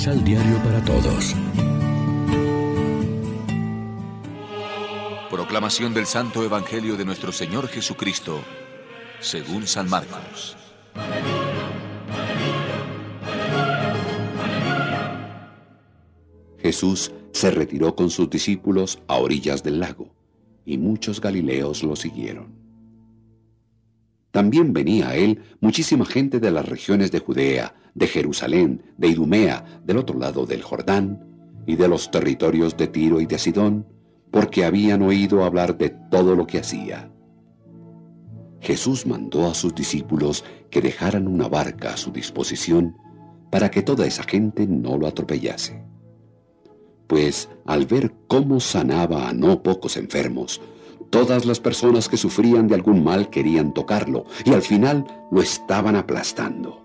Misal Diario para Todos. Proclamación del Santo Evangelio de nuestro Señor Jesucristo, según San Marcos. Jesús se retiró con sus discípulos a orillas del lago, y muchos galileos lo siguieron. También venía a él muchísima gente de las regiones de Judea, de Jerusalén, de Idumea, del otro lado del Jordán, y de los territorios de Tiro y de Sidón, porque habían oído hablar de todo lo que hacía. Jesús mandó a sus discípulos que dejaran una barca a su disposición para que toda esa gente no lo atropellase. Pues al ver cómo sanaba a no pocos enfermos, Todas las personas que sufrían de algún mal querían tocarlo y al final lo estaban aplastando.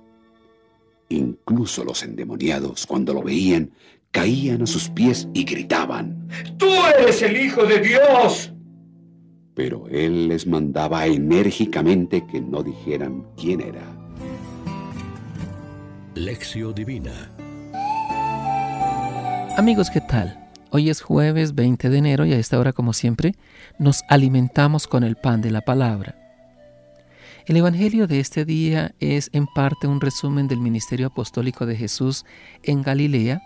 Incluso los endemoniados, cuando lo veían, caían a sus pies y gritaban, ¡Tú eres el Hijo de Dios! Pero él les mandaba enérgicamente que no dijeran quién era. Lección Divina Amigos, ¿qué tal? Hoy es jueves 20 de enero y a esta hora, como siempre, nos alimentamos con el pan de la palabra. El Evangelio de este día es en parte un resumen del ministerio apostólico de Jesús en Galilea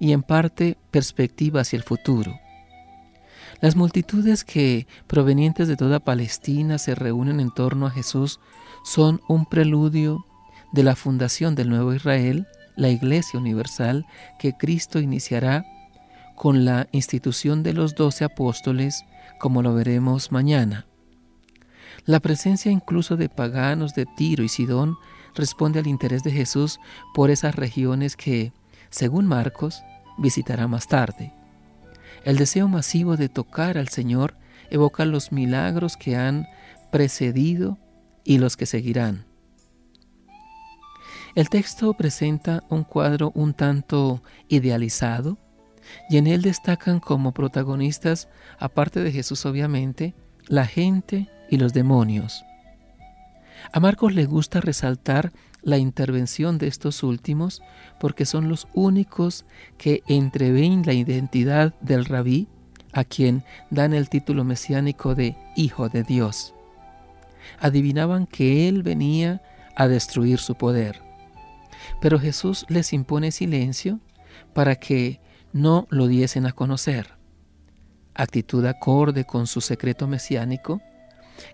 y en parte perspectiva hacia el futuro. Las multitudes que, provenientes de toda Palestina, se reúnen en torno a Jesús son un preludio de la fundación del nuevo Israel, la Iglesia Universal que Cristo iniciará con la institución de los doce apóstoles, como lo veremos mañana. La presencia incluso de paganos de Tiro y Sidón responde al interés de Jesús por esas regiones que, según Marcos, visitará más tarde. El deseo masivo de tocar al Señor evoca los milagros que han precedido y los que seguirán. El texto presenta un cuadro un tanto idealizado y en él destacan como protagonistas, aparte de Jesús obviamente, la gente y los demonios. A Marcos le gusta resaltar la intervención de estos últimos porque son los únicos que entreven la identidad del rabí a quien dan el título mesiánico de Hijo de Dios. Adivinaban que Él venía a destruir su poder. Pero Jesús les impone silencio para que no lo diesen a conocer. Actitud acorde con su secreto mesiánico,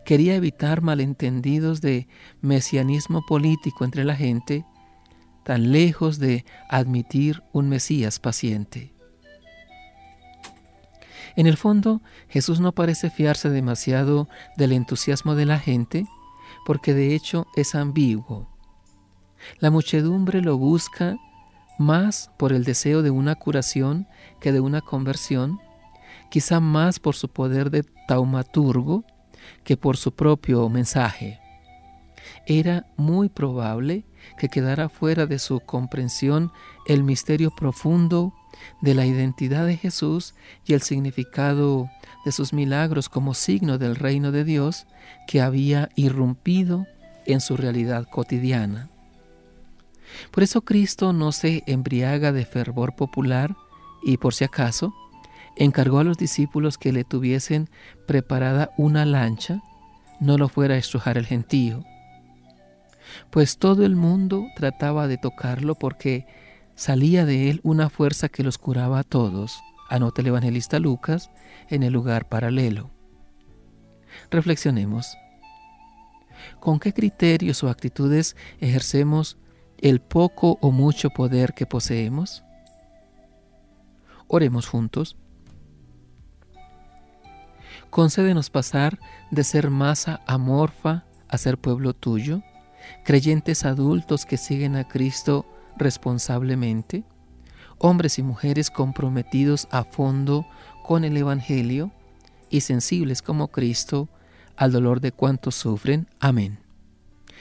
quería evitar malentendidos de mesianismo político entre la gente, tan lejos de admitir un Mesías paciente. En el fondo, Jesús no parece fiarse demasiado del entusiasmo de la gente, porque de hecho es ambiguo. La muchedumbre lo busca más por el deseo de una curación que de una conversión, quizá más por su poder de taumaturgo que por su propio mensaje. Era muy probable que quedara fuera de su comprensión el misterio profundo de la identidad de Jesús y el significado de sus milagros como signo del reino de Dios que había irrumpido en su realidad cotidiana. Por eso Cristo no se embriaga de fervor popular y por si acaso encargó a los discípulos que le tuviesen preparada una lancha, no lo fuera a estrujar el gentío. Pues todo el mundo trataba de tocarlo porque salía de él una fuerza que los curaba a todos, anota el evangelista Lucas en el lugar paralelo. Reflexionemos. ¿Con qué criterios o actitudes ejercemos el poco o mucho poder que poseemos? Oremos juntos. Concédenos pasar de ser masa amorfa a ser pueblo tuyo, creyentes adultos que siguen a Cristo responsablemente, hombres y mujeres comprometidos a fondo con el Evangelio y sensibles como Cristo al dolor de cuantos sufren. Amén.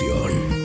Reflexión.